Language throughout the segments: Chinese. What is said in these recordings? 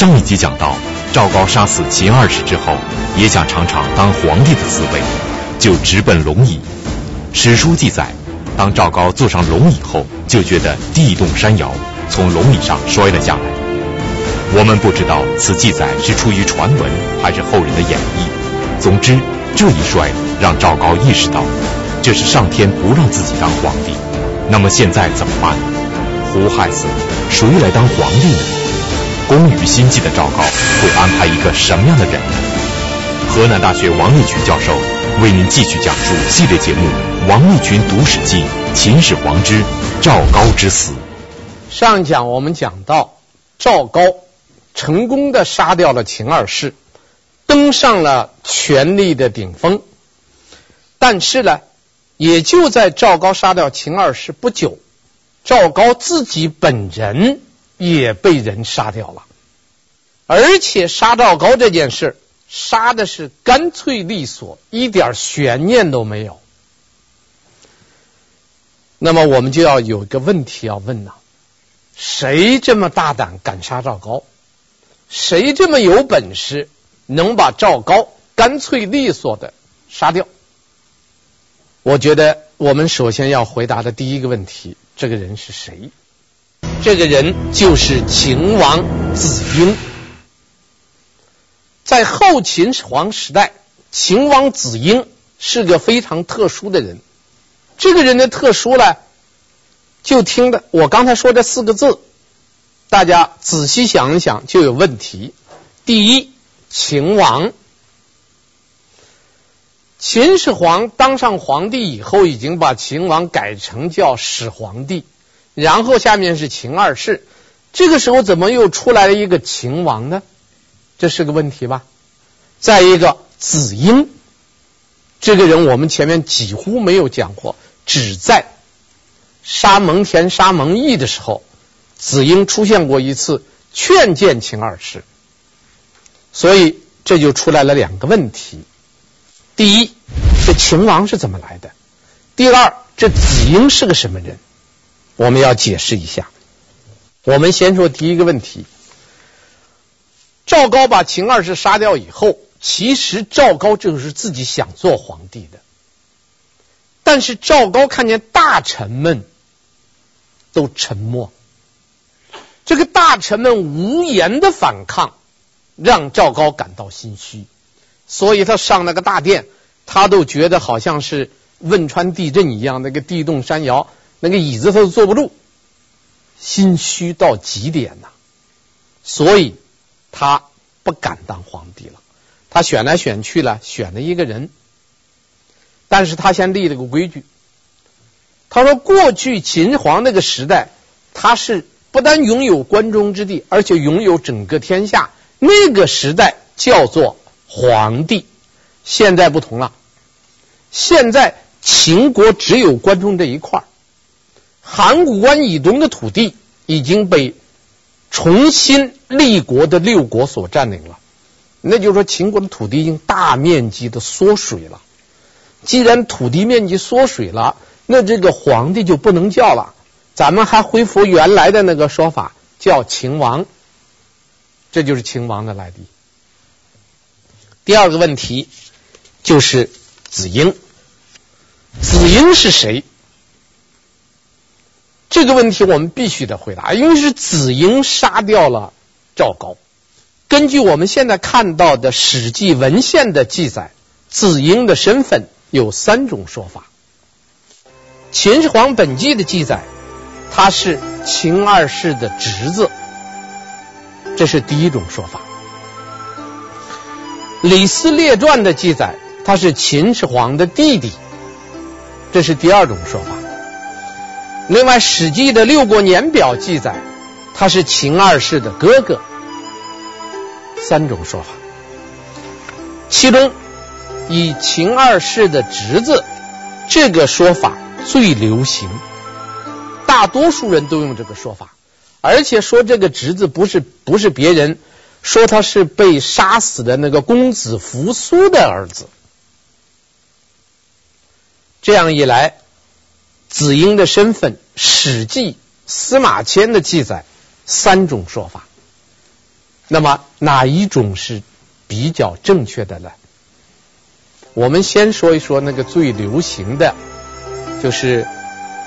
上一集讲到，赵高杀死秦二世之后，也想尝尝当皇帝的滋味，就直奔龙椅。史书记载，当赵高坐上龙椅后，就觉得地动山摇，从龙椅上摔了下来。我们不知道此记载是出于传闻，还是后人的演绎。总之，这一摔让赵高意识到，这是上天不让自己当皇帝。那么现在怎么办？胡亥死，谁来当皇帝呢？工于心计的赵高会安排一个什么样的人呢？河南大学王立群教授为您继续讲述系列节目《王立群读史记·秦始皇之赵高之死》。上一讲我们讲到赵高成功的杀掉了秦二世，登上了权力的顶峰。但是呢，也就在赵高杀掉秦二世不久，赵高自己本人。也被人杀掉了，而且杀赵高这件事，杀的是干脆利索，一点悬念都没有。那么我们就要有一个问题要问呐：谁这么大胆敢杀赵高？谁这么有本事能把赵高干脆利索的杀掉？我觉得我们首先要回答的第一个问题：这个人是谁？这个人就是秦王子婴，在后秦始皇时代，秦王子婴是个非常特殊的人。这个人的特殊呢，就听的我刚才说这四个字，大家仔细想一想就有问题。第一，秦王，秦始皇当上皇帝以后，已经把秦王改成叫始皇帝。然后下面是秦二世，这个时候怎么又出来了一个秦王呢？这是个问题吧。再一个，子婴这个人，我们前面几乎没有讲过，只在杀蒙恬、杀蒙毅的时候，子婴出现过一次，劝谏秦二世。所以这就出来了两个问题：第一，这秦王是怎么来的？第二，这子婴是个什么人？我们要解释一下。我们先说第一个问题：赵高把秦二世杀掉以后，其实赵高就是自己想做皇帝的。但是赵高看见大臣们都沉默，这个大臣们无言的反抗，让赵高感到心虚。所以他上那个大殿，他都觉得好像是汶川地震一样，那个地动山摇。那个椅子他都坐不住，心虚到极点呐，所以他不敢当皇帝了。他选来选去了，选了一个人，但是他先立了个规矩。他说，过去秦皇那个时代，他是不但拥有关中之地，而且拥有整个天下。那个时代叫做皇帝。现在不同了，现在秦国只有关中这一块。函谷关以东的土地已经被重新立国的六国所占领了，那就是说秦国的土地已经大面积的缩水了。既然土地面积缩水了，那这个皇帝就不能叫了，咱们还恢复原来的那个说法，叫秦王。这就是秦王的来历。第二个问题就是子婴，子婴是谁？这个问题我们必须得回答，因为是子婴杀掉了赵高。根据我们现在看到的《史记》文献的记载，子婴的身份有三种说法。《秦始皇本纪》的记载，他是秦二世的侄子，这是第一种说法。《李斯列传》的记载，他是秦始皇的弟弟，这是第二种说法。另外，《史记》的六国年表记载，他是秦二世的哥哥。三种说法，其中以秦二世的侄子这个说法最流行，大多数人都用这个说法，而且说这个侄子不是不是别人，说他是被杀死的那个公子扶苏的儿子。这样一来。子婴的身份，《史记》司马迁的记载三种说法。那么哪一种是比较正确的呢？我们先说一说那个最流行的，就是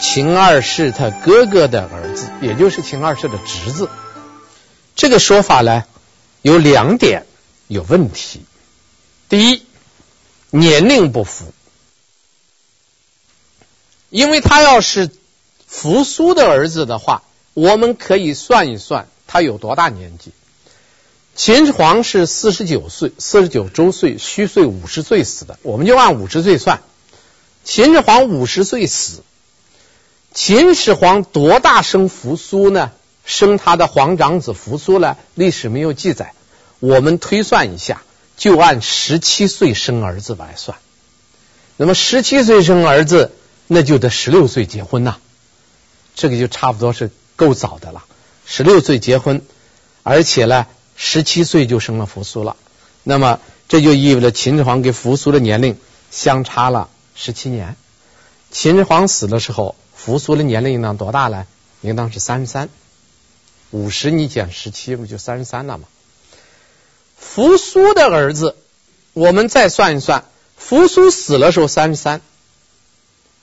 秦二世他哥哥的儿子，也就是秦二世的侄子。这个说法呢，有两点有问题。第一，年龄不符，因为他要是扶苏的儿子的话，我们可以算一算他有多大年纪。秦始皇是四十九岁，四十九周岁，虚岁五十岁死的，我们就按五十岁算。秦始皇五十岁死，秦始皇多大生扶苏呢？生他的皇长子扶苏呢？历史没有记载，我们推算一下，就按十七岁生儿子来算。那么十七岁生儿子，那就得十六岁结婚呐，这个就差不多是够早的了。十六岁结婚，而且呢。十七岁就生了扶苏了，那么这就意味着秦始皇跟扶苏的年龄相差了十七年。秦始皇死的时候，扶苏的年龄应当多大呢？应当是三十三。五十你减十七不就三十三了吗？扶苏的儿子，我们再算一算，扶苏死了时候三十三。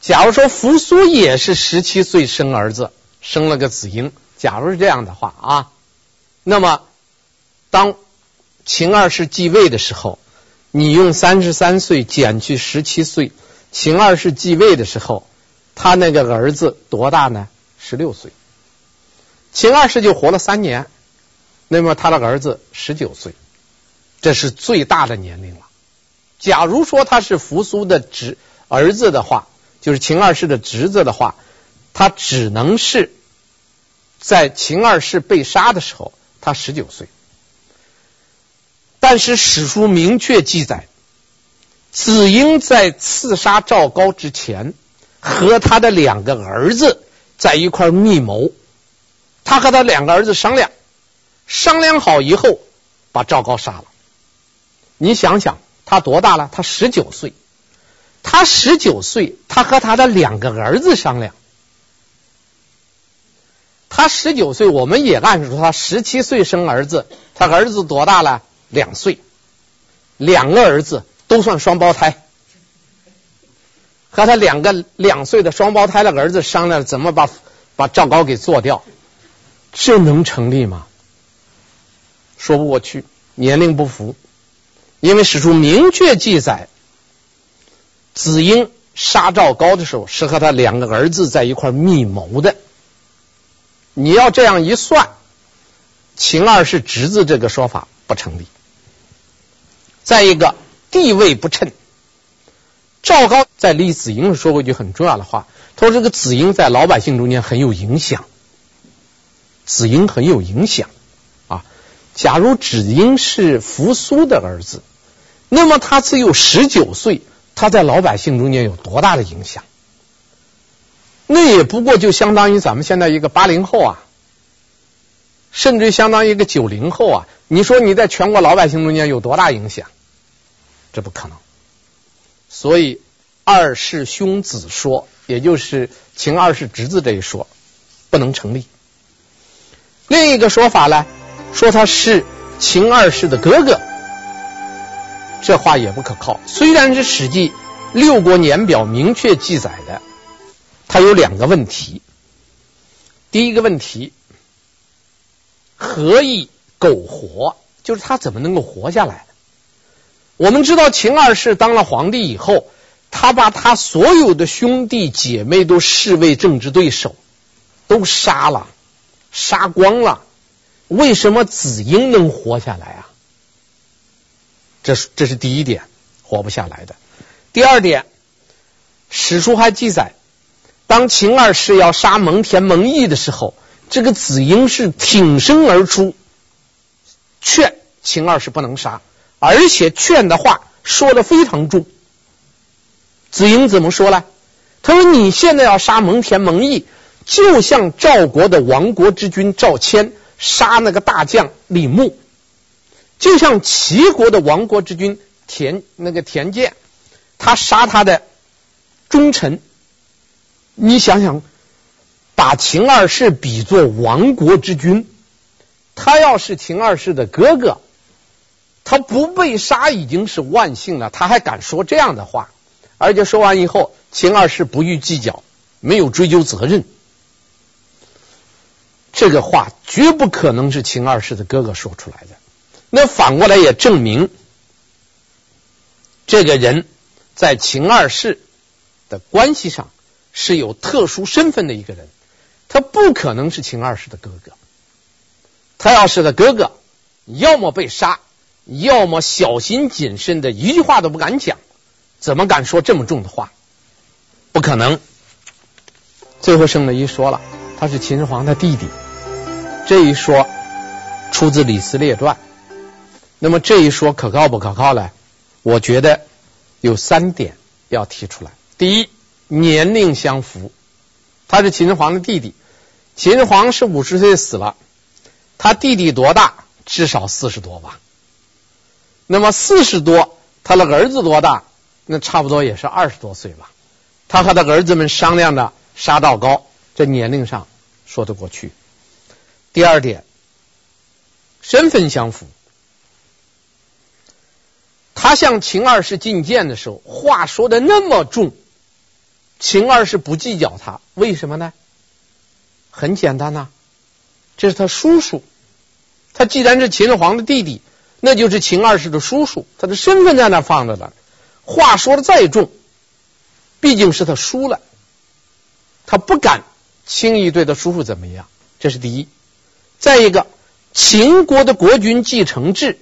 假如说扶苏也是十七岁生儿子，生了个子婴，假如是这样的话啊，那么。当秦二世继位的时候，你用三十三岁减去十七岁，秦二世继位的时候，他那个儿子多大呢？十六岁。秦二世就活了三年，那么他的儿子十九岁，这是最大的年龄了。假如说他是扶苏的侄儿子的话，就是秦二世的侄子的话，他只能是在秦二世被杀的时候，他十九岁。但是史书明确记载，子婴在刺杀赵高之前，和他的两个儿子在一块密谋。他和他两个儿子商量，商量好以后，把赵高杀了。你想想，他多大了？他十九岁。他十九岁，他和他的两个儿子商量。他十九岁，我们也按说他十七岁生儿子，他儿子多大了？两岁，两个儿子都算双胞胎，和他两个两岁的双胞胎的儿子商量怎么把把赵高给做掉，这能成立吗？说不过去，年龄不符，因为史书明确记载，子婴杀赵高的时候是和他两个儿子在一块密谋的。你要这样一算，秦二世侄子这个说法不成立。再一个地位不称，赵高在立子婴时说过一句很重要的话，他说这个子婴在老百姓中间很有影响，子婴很有影响啊。假如子婴是扶苏的儿子，那么他只有十九岁，他在老百姓中间有多大的影响？那也不过就相当于咱们现在一个八零后啊，甚至相当于一个九零后啊。你说你在全国老百姓中间有多大影响？这不可能。所以二世兄子说，也就是秦二世侄子这一说，不能成立。另一个说法呢，说他是秦二世的哥哥，这话也不可靠。虽然是《史记·六国年表》明确记载的，他有两个问题。第一个问题，何以？苟活，就是他怎么能够活下来？我们知道秦二世当了皇帝以后，他把他所有的兄弟姐妹都视为政治对手，都杀了，杀光了。为什么子婴能活下来啊？这是这是第一点，活不下来的。第二点，史书还记载，当秦二世要杀蒙恬、蒙毅的时候，这个子婴是挺身而出。劝秦二世不能杀，而且劝的话说的非常重。子婴怎么说呢？他说：“你现在要杀蒙恬、蒙毅，就像赵国的亡国之君赵谦杀那个大将李牧，就像齐国的亡国之君田那个田健，他杀他的忠臣。你想想，把秦二世比作亡国之君。”他要是秦二世的哥哥，他不被杀已经是万幸了，他还敢说这样的话，而且说完以后，秦二世不予计较，没有追究责任。这个话绝不可能是秦二世的哥哥说出来的。那反过来也证明，这个人在秦二世的关系上是有特殊身份的一个人，他不可能是秦二世的哥哥。他要是他哥哥，要么被杀，要么小心谨慎的一句话都不敢讲，怎么敢说这么重的话？不可能。最后圣德一说了，他是秦始皇的弟弟，这一说出自《李斯列传》。那么这一说可靠不可靠呢？我觉得有三点要提出来。第一，年龄相符，他是秦始皇的弟弟，秦始皇是五十岁死了。他弟弟多大？至少四十多吧。那么四十多，他的儿子多大？那差不多也是二十多岁吧。他和他儿子们商量着杀赵高，这年龄上说得过去。第二点，身份相符。他向秦二世进谏的时候，话说的那么重，秦二世不计较他，为什么呢？很简单呐、这是他叔叔。他既然是秦始皇的弟弟，那就是秦二世的叔叔，他的身份在那放着呢。话说的再重，毕竟是他叔了，他不敢轻易对他叔叔怎么样。这是第一。再一个，秦国的国君继承制，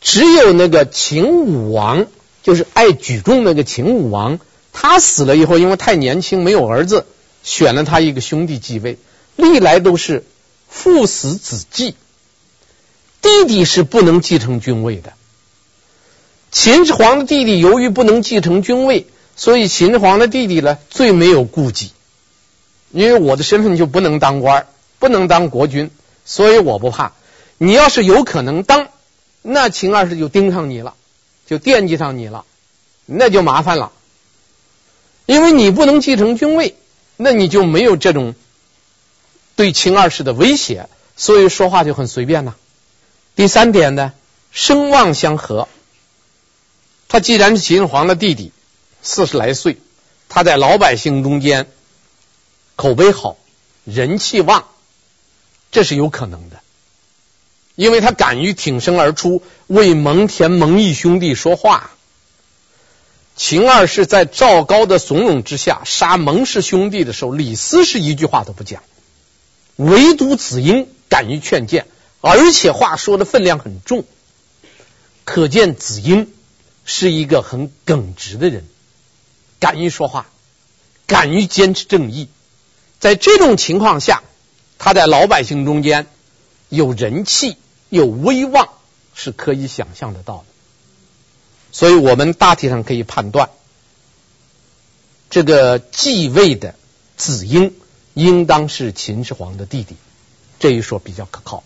只有那个秦武王，就是爱举重那个秦武王，他死了以后，因为太年轻没有儿子，选了他一个兄弟继位，历来都是父死子继。弟弟是不能继承君位的。秦始皇的弟弟由于不能继承君位，所以秦始皇的弟弟呢，最没有顾忌，因为我的身份就不能当官，不能当国君，所以我不怕。你要是有可能当，那秦二世就盯上你了，就惦记上你了，那就麻烦了。因为你不能继承君位，那你就没有这种对秦二世的威胁，所以说话就很随便呐。第三点呢，声望相合。他既然是秦始皇的弟弟，四十来岁，他在老百姓中间口碑好，人气旺，这是有可能的，因为他敢于挺身而出，为蒙恬、蒙毅兄弟说话。秦二世在赵高的怂恿之下杀蒙氏兄弟的时候，李斯是一句话都不讲，唯独子婴敢于劝谏。而且话说的分量很重，可见子婴是一个很耿直的人，敢于说话，敢于坚持正义。在这种情况下，他在老百姓中间有人气、有威望，是可以想象得到的。所以我们大体上可以判断，这个继位的子婴应当是秦始皇的弟弟，这一说比较可靠。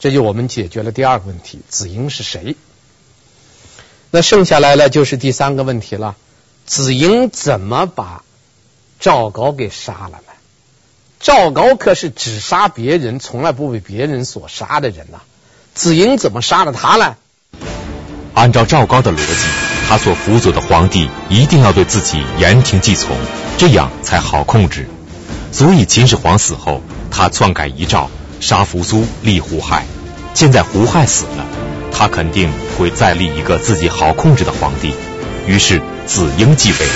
这就我们解决了第二个问题，子婴是谁？那剩下来了就是第三个问题了，子婴怎么把赵高给杀了呢？赵高可是只杀别人，从来不被别人所杀的人呐。子婴怎么杀了他呢？按照赵高的逻辑，他所辅佐的皇帝一定要对自己言听计从，这样才好控制。所以秦始皇死后，他篡改遗诏，杀扶苏，立胡亥。现在胡亥死了，他肯定会再立一个自己好控制的皇帝，于是子婴继位了。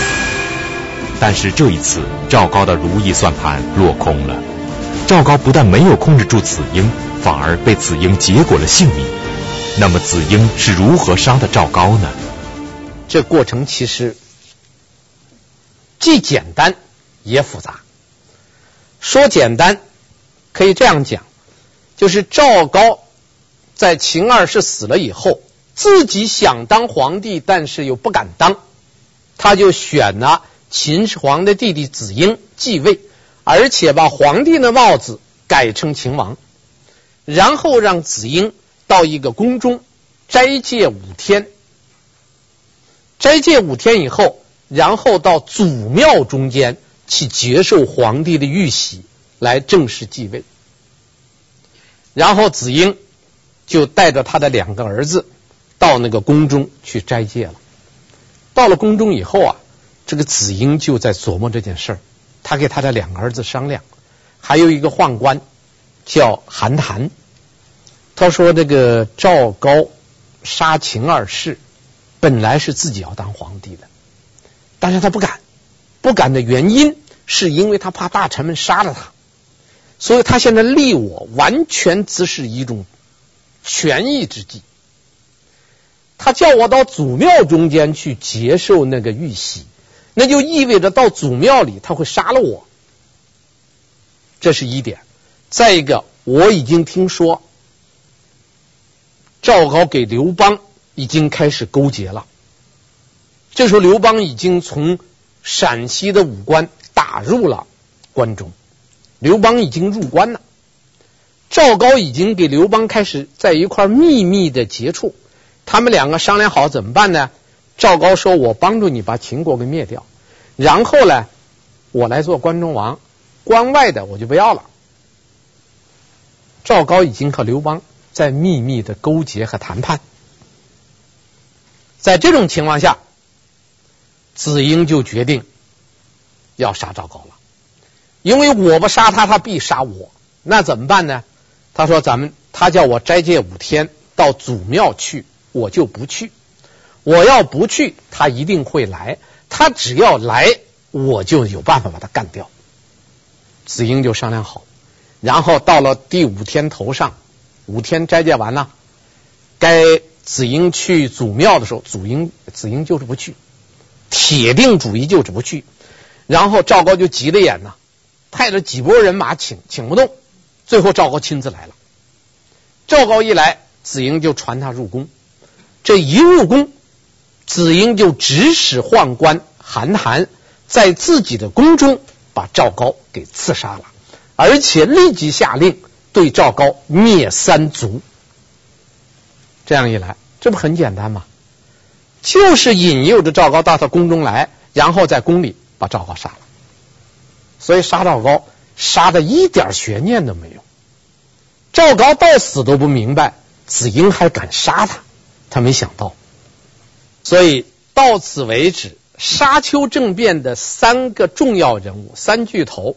但是这一次赵高的如意算盘落空了，赵高不但没有控制住子婴，反而被子婴结果了性命。那么子婴是如何杀的赵高呢？这过程其实既简单也复杂。说简单，可以这样讲，就是赵高。在秦二世死了以后，自己想当皇帝，但是又不敢当，他就选了秦始皇的弟弟子婴继位，而且把皇帝的帽子改成秦王，然后让子婴到一个宫中斋戒五天，斋戒五天以后，然后到祖庙中间去接受皇帝的玉玺，来正式继位，然后子婴。就带着他的两个儿子到那个宫中去斋戒了。到了宫中以后啊，这个子婴就在琢磨这件事儿。他给他的两个儿子商量，还有一个宦官叫韩谈。他说：“这个赵高杀秦二世，本来是自己要当皇帝的，但是他不敢。不敢的原因是因为他怕大臣们杀了他，所以他现在立我，完全只是一种权宜之计。他叫我到祖庙中间去接受那个玉玺，那就意味着到祖庙里他会杀了我。这是一点。再一个，我已经听说。”赵高给刘邦已经开始勾结了。这时候，刘邦已经从陕西的武关打入了关中，刘邦已经入关了。赵高已经给刘邦开始在一块秘密的接触，他们两个商量好怎么办呢？赵高说：“我帮助你把秦国给灭掉，然后呢，我来做关中王，关外的我就不要了。”赵高已经和刘邦。在秘密的勾结和谈判，在这种情况下，子婴就决定要杀赵高了。因为我不杀他，他必杀我。那怎么办呢？他说：“咱们他叫我斋戒五天，到祖庙去，我就不去。我要不去，他一定会来。他只要来，我就有办法把他干掉。”子婴就商量好，然后到了第五天头上。五天斋戒完了，该子婴去祖庙的时候，祖婴子婴就是不去，铁定主意就是不去。然后赵高就急了眼呐，派了几波人马请，请不动。最后赵高亲自来了。赵高一来，子婴就传他入宫。这一入宫，子婴就指使宦官韩谈在自己的宫中把赵高给刺杀了，而且立即下令。对赵高灭三族，这样一来，这不很简单吗？就是引诱着赵高到他宫中来，然后在宫里把赵高杀了。所以杀赵高杀的一点悬念都没有。赵高到死都不明白，子婴还敢杀他，他没想到。所以到此为止，沙丘政变的三个重要人物，三巨头：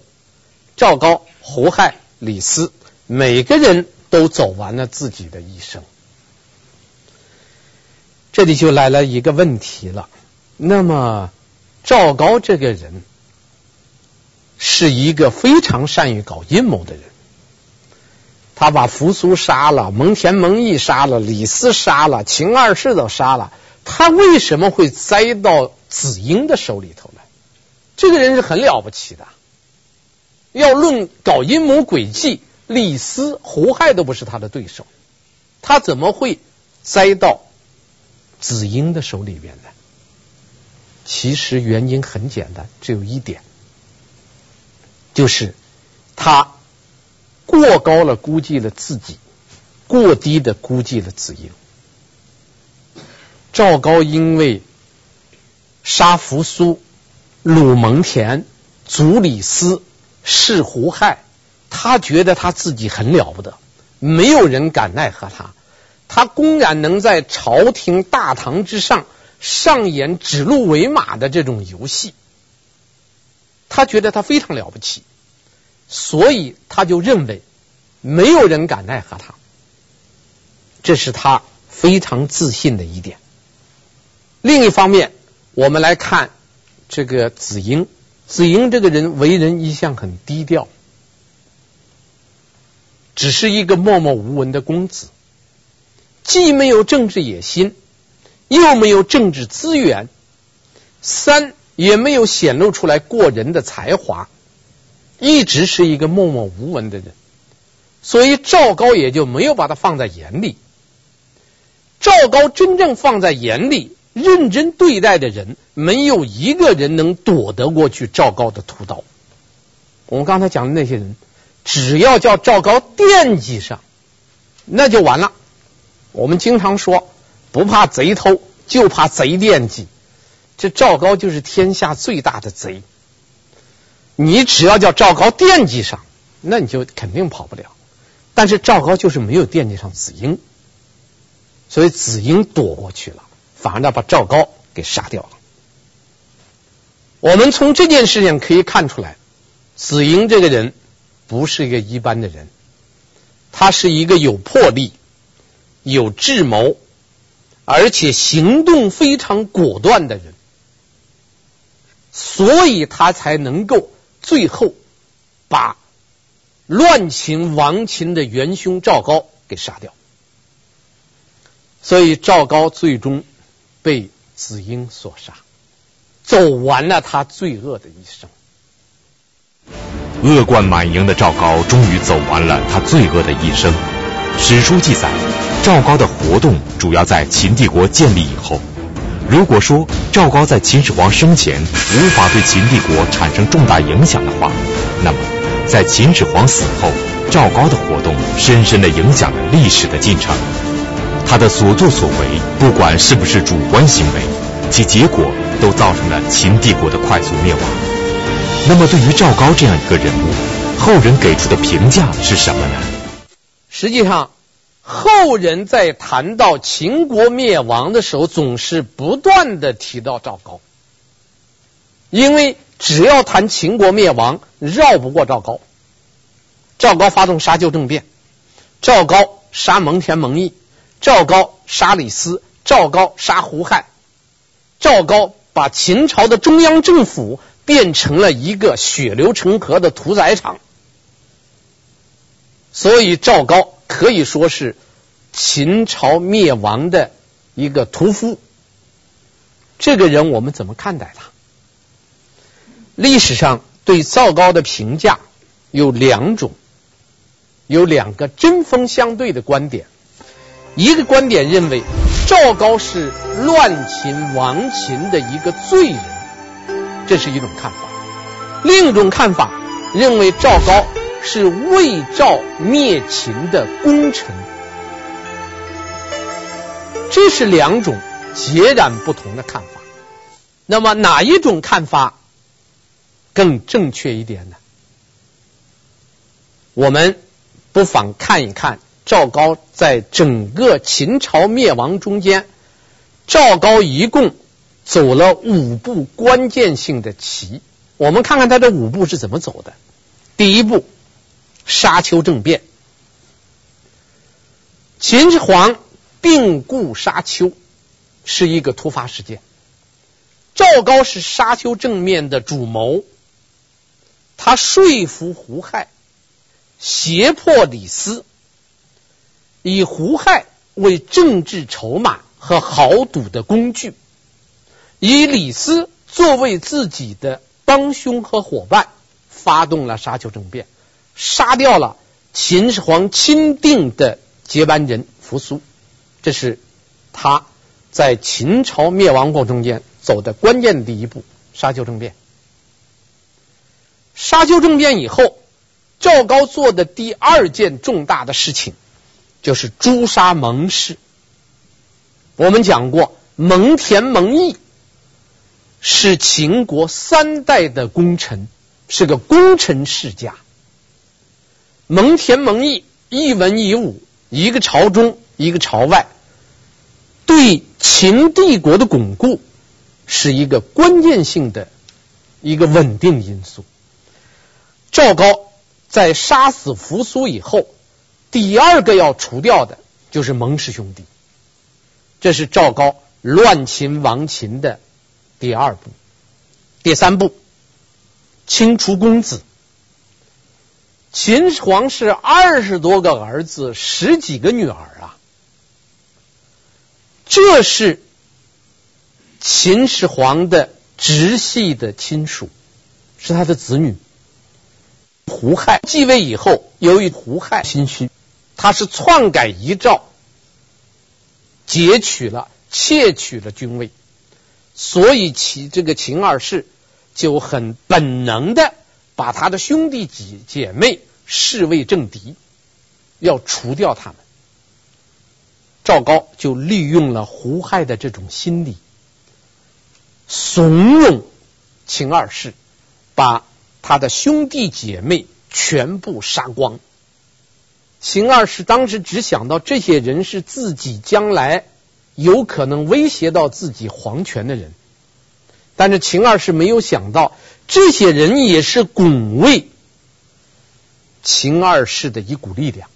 赵高、胡亥、李斯。每个人都走完了自己的一生，这里就来了一个问题了。那么，赵高这个人是一个非常善于搞阴谋的人，他把扶苏杀了，蒙恬、蒙毅杀了，李斯杀了，秦二世都杀了，他为什么会栽到子婴的手里头来？这个人是很了不起的，要论搞阴谋诡计。李斯、胡亥都不是他的对手，他怎么会栽到子婴的手里边呢？其实原因很简单，只有一点，就是他过高了估计了自己，过低的估计了子婴。赵高因为杀扶苏、虏蒙恬、族李斯、是胡亥。他觉得他自己很了不得，没有人敢奈何他。他公然能在朝廷大堂之上上演指鹿为马的这种游戏，他觉得他非常了不起，所以他就认为没有人敢奈何他。这是他非常自信的一点。另一方面，我们来看这个子婴，子婴这个人为人一向很低调。只是一个默默无闻的公子，既没有政治野心，又没有政治资源，三也没有显露出来过人的才华，一直是一个默默无闻的人，所以赵高也就没有把他放在眼里。赵高真正放在眼里、认真对待的人，没有一个人能躲得过去赵高的屠刀。我们刚才讲的那些人。只要叫赵高惦记上，那就完了。我们经常说，不怕贼偷，就怕贼惦记。这赵高就是天下最大的贼。你只要叫赵高惦记上，那你就肯定跑不了。但是赵高就是没有惦记上子婴，所以子婴躲过去了，反而呢把赵高给杀掉了。我们从这件事情可以看出来，子婴这个人不是一个一般的人，他是一个有魄力、有智谋，而且行动非常果断的人，所以他才能够最后把乱秦亡秦的元凶赵高给杀掉。所以赵高最终被子婴所杀，走完了他罪恶的一生。恶贯满盈的赵高终于走完了他罪恶的一生。史书记载，赵高的活动主要在秦帝国建立以后。如果说赵高在秦始皇生前无法对秦帝国产生重大影响的话，那么在秦始皇死后，赵高的活动深深的影响了历史的进程。他的所作所为，不管是不是主观行为，其结果都造成了秦帝国的快速灭亡。那么，对于赵高这样一个人物，后人给出的评价是什么呢？实际上，后人在谈到秦国灭亡的时候，总是不断地提到赵高，因为只要谈秦国灭亡，绕不过赵高。赵高发动沙丘政变，赵高杀蒙恬、蒙毅。赵高杀李斯，赵高杀胡亥，赵高把秦朝的中央政府变成了一个血流成河的屠宰场，所以赵高可以说是秦朝灭亡的一个屠夫。这个人我们怎么看待他？历史上对赵高的评价有两种，有两个针锋相对的观点。一个观点认为赵高是乱秦亡秦的一个罪人，这是一种看法；另一种看法认为赵高是为赵灭秦的功臣，这是两种截然不同的看法。那么哪一种看法更正确一点呢？我们不妨看一看。赵高在整个秦朝灭亡中间，赵高一共走了五步关键性的棋。我们看看他这五步是怎么走的。第一步，沙丘政变。秦始皇病故沙丘，是一个突发事件。赵高是沙丘政变的主谋，他说服胡亥，胁迫李斯。以胡亥为政治筹码和豪赌的工具，以李斯作为自己的帮凶和伙伴，发动了沙丘政变，杀掉了秦始皇钦定的接班人扶苏。这是他在秦朝灭亡过程中间走的关键的第一步——沙丘政变。沙丘政变以后，赵高做的第二件重大的事情。就是诛杀蒙氏。我们讲过，蒙恬、蒙毅是秦国三代的功臣，是个功臣世家。蒙恬、蒙毅一文一武，一个朝中，一个朝外，对秦帝国的巩固是一个关键性的一个稳定因素。赵高在杀死扶苏以后。第二个要除掉的就是蒙氏兄弟，这是赵高乱秦亡秦的第二步。第三步，清除公子。秦始皇是二十多个儿子，十几个女儿啊，这是秦始皇的直系的亲属，是他的子女。胡亥继位以后，由于胡亥心虚。他是篡改遗诏，劫取了、窃取了君位，所以其这个秦二世就很本能的把他的兄弟姐姐妹视为政敌，要除掉他们。赵高就利用了胡亥的这种心理，怂恿秦二世把他的兄弟姐妹全部杀光。秦二世当时只想到这些人是自己将来有可能威胁到自己皇权的人，但是秦二世没有想到，这些人也是拱卫秦二世的一股力量。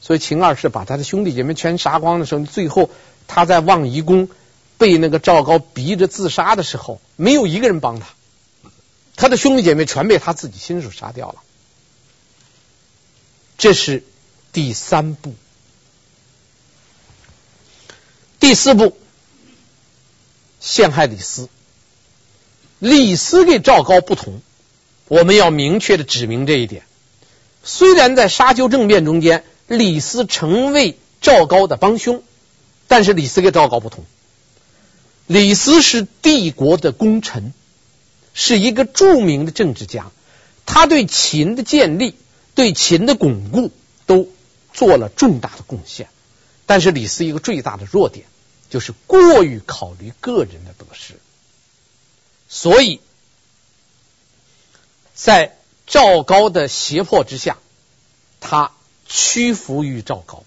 所以秦二世把他的兄弟姐妹全杀光的时候，最后他在望夷宫被那个赵高逼着自杀的时候，没有一个人帮他，他的兄弟姐妹全被他自己亲手杀掉了。这是。第三步，第四步，陷害李斯。李斯跟赵高不同，我们要明确的指明这一点。虽然在沙丘政变中间，李斯成为赵高的帮凶，但是李斯跟赵高不同。李斯是帝国的功臣，是一个著名的政治家，他对秦的建立、对秦的巩固。做了重大的贡献，但是李斯一个最大的弱点就是过于考虑个人的得失，所以在赵高的胁迫之下，他屈服于赵高，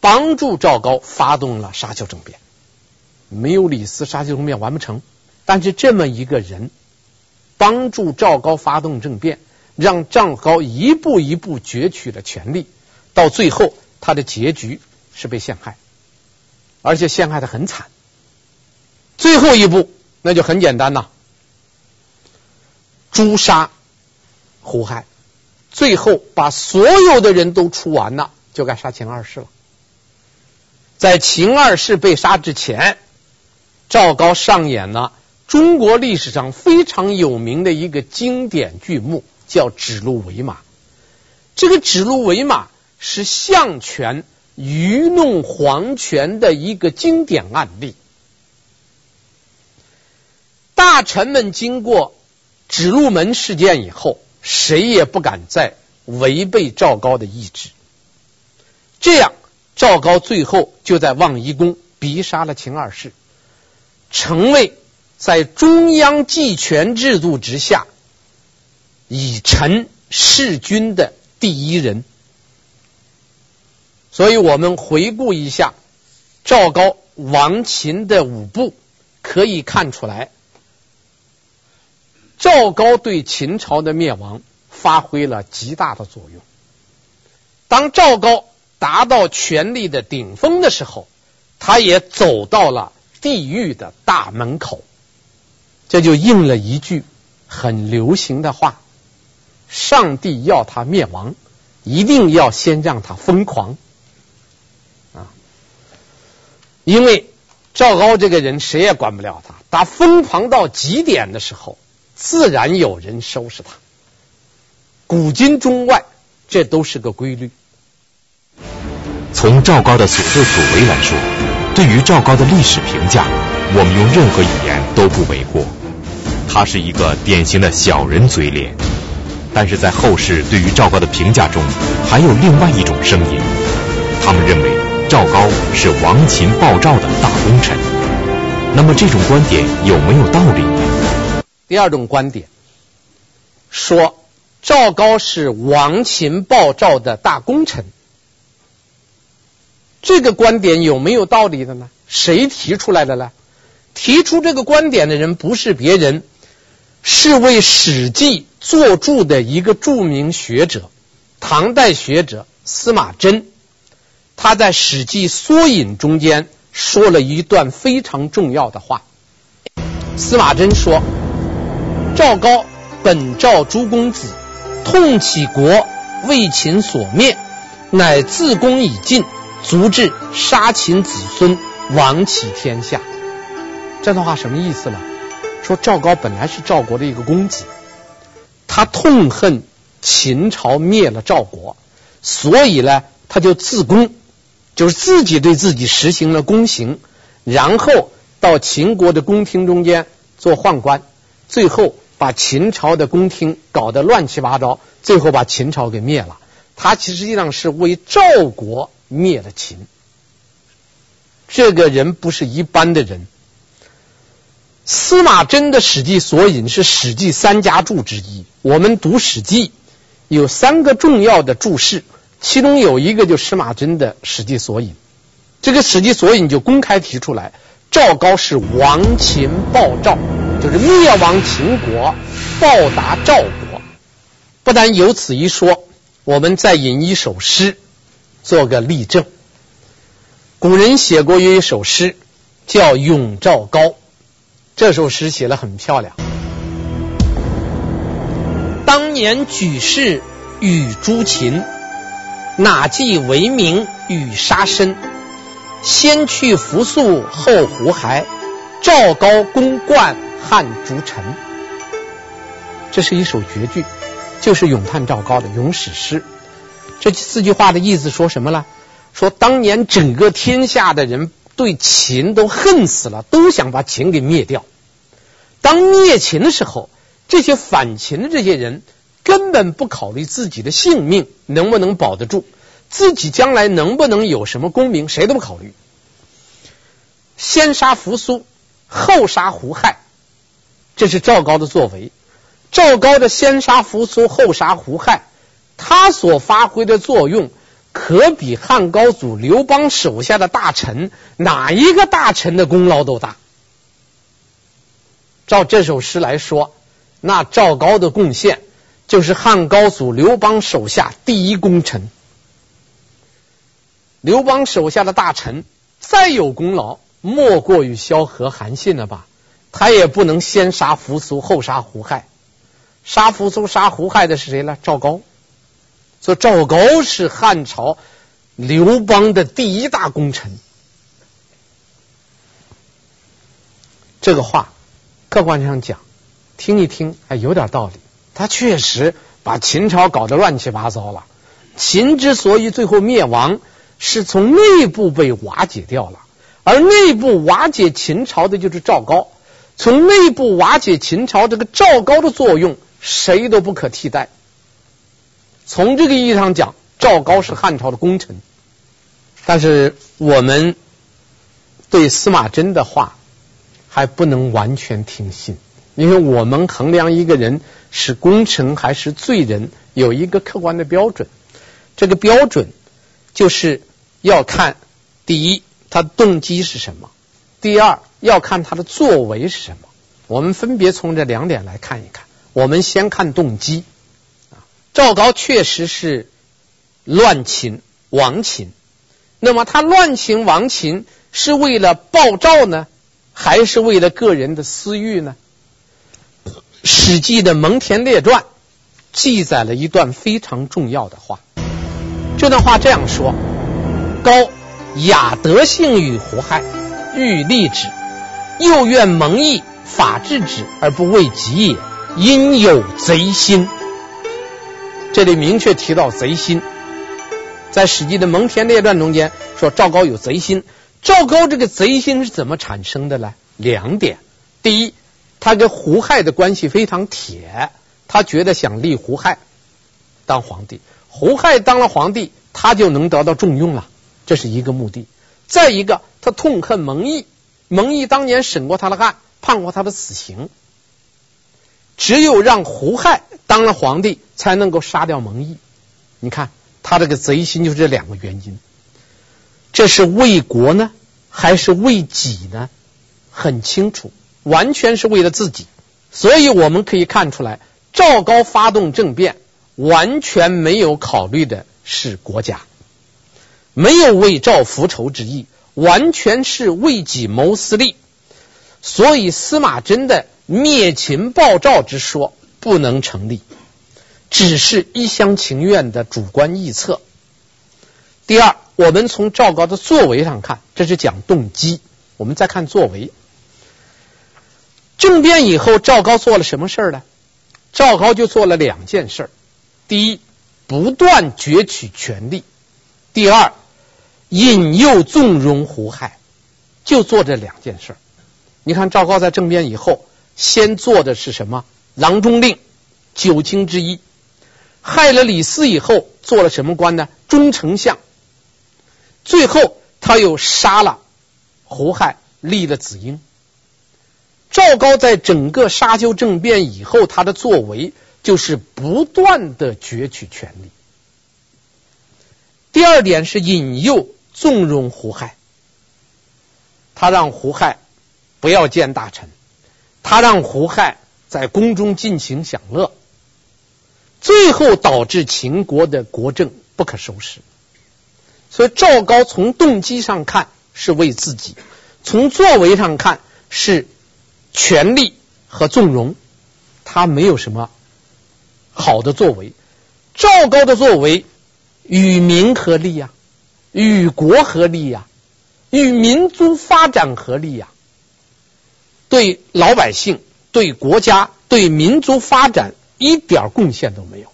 帮助赵高发动了沙丘政变。没有李斯，沙丘政变完不成。但是这么一个人帮助赵高发动政变，让赵高一步一步攫取了权力。到最后，他的结局是被陷害，而且陷害的很惨。最后一步那就很简单呐，诛杀胡亥，最后把所有的人都除完了，就该杀秦二世了。在秦二世被杀之前，赵高上演了中国历史上非常有名的一个经典剧目，叫指鹿为马。这个指鹿为马。是相权愚弄皇权的一个经典案例。大臣们经过指鹿门事件以后，谁也不敢再违背赵高的意志。这样，赵高最后就在望夷宫逼杀了秦二世，成为在中央集权制度之下以臣弑君的第一人。所以我们回顾一下赵高亡秦的五步，可以看出来，赵高对秦朝的灭亡发挥了极大的作用。当赵高达到权力的顶峰的时候，他也走到了地狱的大门口，这就应了一句很流行的话：上帝要他灭亡，一定要先让他疯狂。因为赵高这个人谁也管不了他，他疯狂到极点的时候，自然有人收拾他。古今中外，这都是个规律。从赵高的所作所为来说，对于赵高的历史评价，我们用任何语言都不为过。他是一个典型的小人嘴脸，但是在后世对于赵高的评价中，还有另外一种声音，他们认为。赵高是亡秦报赵的大功臣，那么这种观点有没有道理？第二种观点说赵高是亡秦报赵的大功臣，这个观点有没有道理的呢？谁提出来的呢？提出这个观点的人不是别人，是为《史记》作注的一个著名学者，唐代学者司马真。他在《史记索引》中间说了一段非常重要的话。司马真说：“赵高本赵诸公子，痛其国为秦所灭，乃自宫以尽，卒至杀秦子孙，亡其天下。”这段话什么意思呢？说赵高本来是赵国的一个公子，他痛恨秦朝灭了赵国，所以呢，他就自宫。就是自己对自己实行了宫刑，然后到秦国的宫廷中间做宦官，最后把秦朝的宫廷搞得乱七八糟，最后把秦朝给灭了。他其实际上是为赵国灭了秦。这个人不是一般的人。司马真的《史记索引》是《史记》三家注之一。我们读《史记》有三个重要的注释。其中有一个就司马真的《史记索引》，这个《史记索引》就公开提出来，赵高是亡秦报赵，就是灭亡秦国，报答赵国。不但有此一说，我们再引一首诗做个例证。古人写过有一首诗叫《咏赵高》，这首诗写得很漂亮。当年举世与诸秦，哪计为名与杀身？先去扶苏后胡亥，赵高攻冠汉逐臣。这是一首绝句，就是咏叹赵高的咏史诗。这四句话的意思说什么了？说当年整个天下的人对秦都恨死了，都想把秦给灭掉。当灭秦的时候，这些反秦的这些人根本不考虑自己的性命能不能保得住，自己将来能不能有什么功名，谁都不考虑。先杀扶苏，后杀胡亥，这是赵高的作为。赵高的先杀扶苏，后杀胡亥，他所发挥的作用。可比汉高祖刘邦手下的大臣哪一个大臣的功劳都大。照这首诗来说，那赵高的贡献就是汉高祖刘邦手下第一功臣。刘邦手下的大臣再有功劳，莫过于萧何、韩信了吧？他也不能先杀扶苏，后杀胡亥。杀扶苏、杀胡亥的是谁呢？赵高。说赵高是汉朝刘邦的第一大功臣，这个话客观上讲，听一听还有点道理。他确实把秦朝搞得乱七八糟了。秦之所以最后灭亡，是从内部被瓦解掉了，而内部瓦解秦朝的就是赵高。从内部瓦解秦朝，这个赵高的作用谁都不可替代。从这个意义上讲，赵高是汉朝的功臣，但是我们对司马真的话还不能完全听信，因为我们衡量一个人是功臣还是罪人，有一个客观的标准。这个标准就是要看第一，他动机是什么；第二，要看他的作为是什么。我们分别从这两点来看一看。我们先看动机。赵高确实是乱秦亡秦，那么他乱秦亡秦是为了报赵呢，还是为了个人的私欲呢？《史记》的《蒙恬列传》记载了一段非常重要的话，这段话这样说：高雅德性与胡亥，欲立之，又愿蒙毅法治之而不为己也，因有贼心。这里明确提到贼心，在《史记》的《蒙恬列传》中间说赵高有贼心。赵高这个贼心是怎么产生的呢？两点：第一，他跟胡亥的关系非常铁，他觉得想立胡亥当皇帝，胡亥当了皇帝，他就能得到重用了，这是一个目的。再一个，他痛恨蒙毅，蒙毅当年审过他的案，判过他的死刑。只有让胡亥当了皇帝，才能够杀掉蒙毅。你看他这个贼心，就是这两个原因。这是为国呢，还是为己呢？很清楚，完全是为了自己。所以我们可以看出来，赵高发动政变，完全没有考虑的是国家，没有为赵复仇之意，完全是为己谋私利。所以司马真的。灭秦报赵之说不能成立，只是一厢情愿的主观臆测。第二，我们从赵高的作为上看，这是讲动机。我们再看作为，政变以后，赵高做了什么事儿呢？赵高就做了两件事：第一，不断攫取权力；第二，引诱纵容胡亥。就做这两件事。你看，赵高在政变以后。先做的是什么？郎中令，九卿之一。害了李斯以后，做了什么官呢？中丞相。最后，他又杀了胡亥，立了子婴。赵高在整个沙丘政变以后，他的作为就是不断的攫取权力。第二点是引诱纵容胡亥，他让胡亥不要见大臣，他让胡亥在宫中尽情享乐，最后导致秦国的国政不可收拾。所以赵高从动机上看是为自己，从作为上看是权力和纵容，他没有什么好的作为。赵高的作为。与民合利呀，与国合利呀，与民族发展合利呀，对老百姓、对国家、对民族发展一点贡献都没有，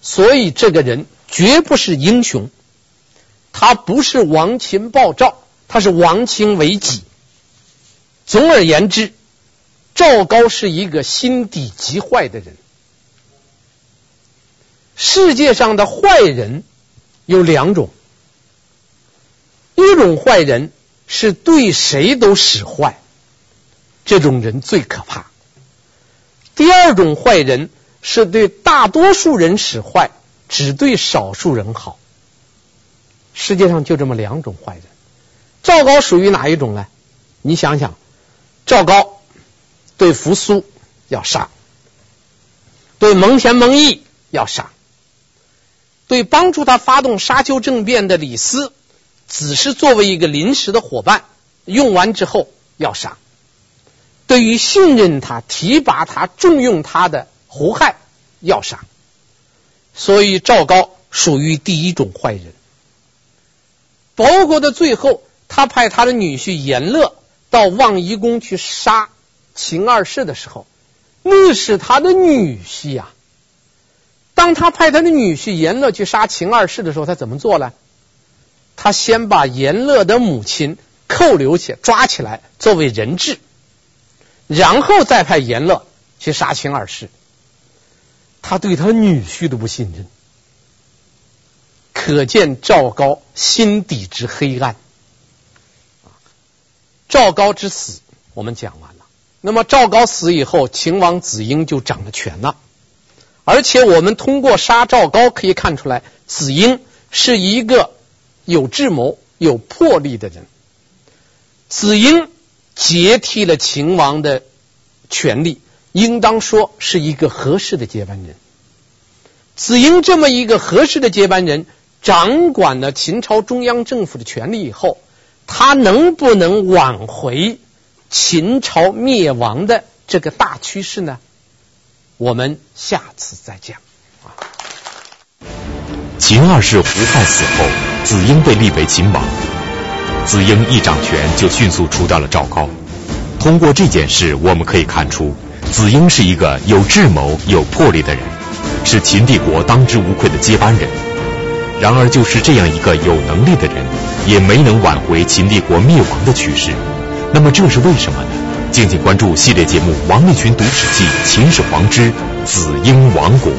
所以这个人绝不是英雄，他不是亡秦报赵，他是亡秦为己。总而言之，赵高是一个心底极坏的人。世界上的坏人有两种，一种坏人是对谁都使坏，这种人最可怕；第二种坏人是对大多数人使坏，只对少数人好。世界上就这么两种坏人，赵高属于哪一种呢？你想想，赵高对扶苏要杀，对蒙恬、蒙毅要杀。对帮助他发动沙丘政变的李斯，只是作为一个临时的伙伴，用完之后要杀。对于信任他、提拔他、重用他的胡亥，要杀。所以赵高属于第一种坏人。包括的最后，他派他的女婿阎乐到望夷宫去杀秦二世的时候，那是他的女婿呀、啊。当他派他的女婿严乐去杀秦二世的时候，他怎么做呢？他先把严乐的母亲扣留起，抓起来作为人质，然后再派严乐去杀秦二世。他对他女婿都不信任，可见赵高心底之黑暗。赵高之死我们讲完了，那么赵高死以后，秦王子婴就掌了权了。而且我们通过杀赵高可以看出来，子婴是一个有智谋、有魄力的人。子婴接替了秦王的权力，应当说是一个合适的接班人。子婴这么一个合适的接班人，掌管了秦朝中央政府的权力以后，他能不能挽回秦朝灭亡的这个大趋势呢？我们下次再讲。啊秦二世胡亥死后，子婴被立为秦王。子婴一掌权就迅速除掉了赵高。通过这件事，我们可以看出，子婴是一个有智谋、有魄力的人，是秦帝国当之无愧的接班人。然而，就是这样一个有能力的人，也没能挽回秦帝国灭亡的趋势。那么，这是为什么呢？敬请关注系列节目《王立群读史记·秦始皇之子婴亡国》。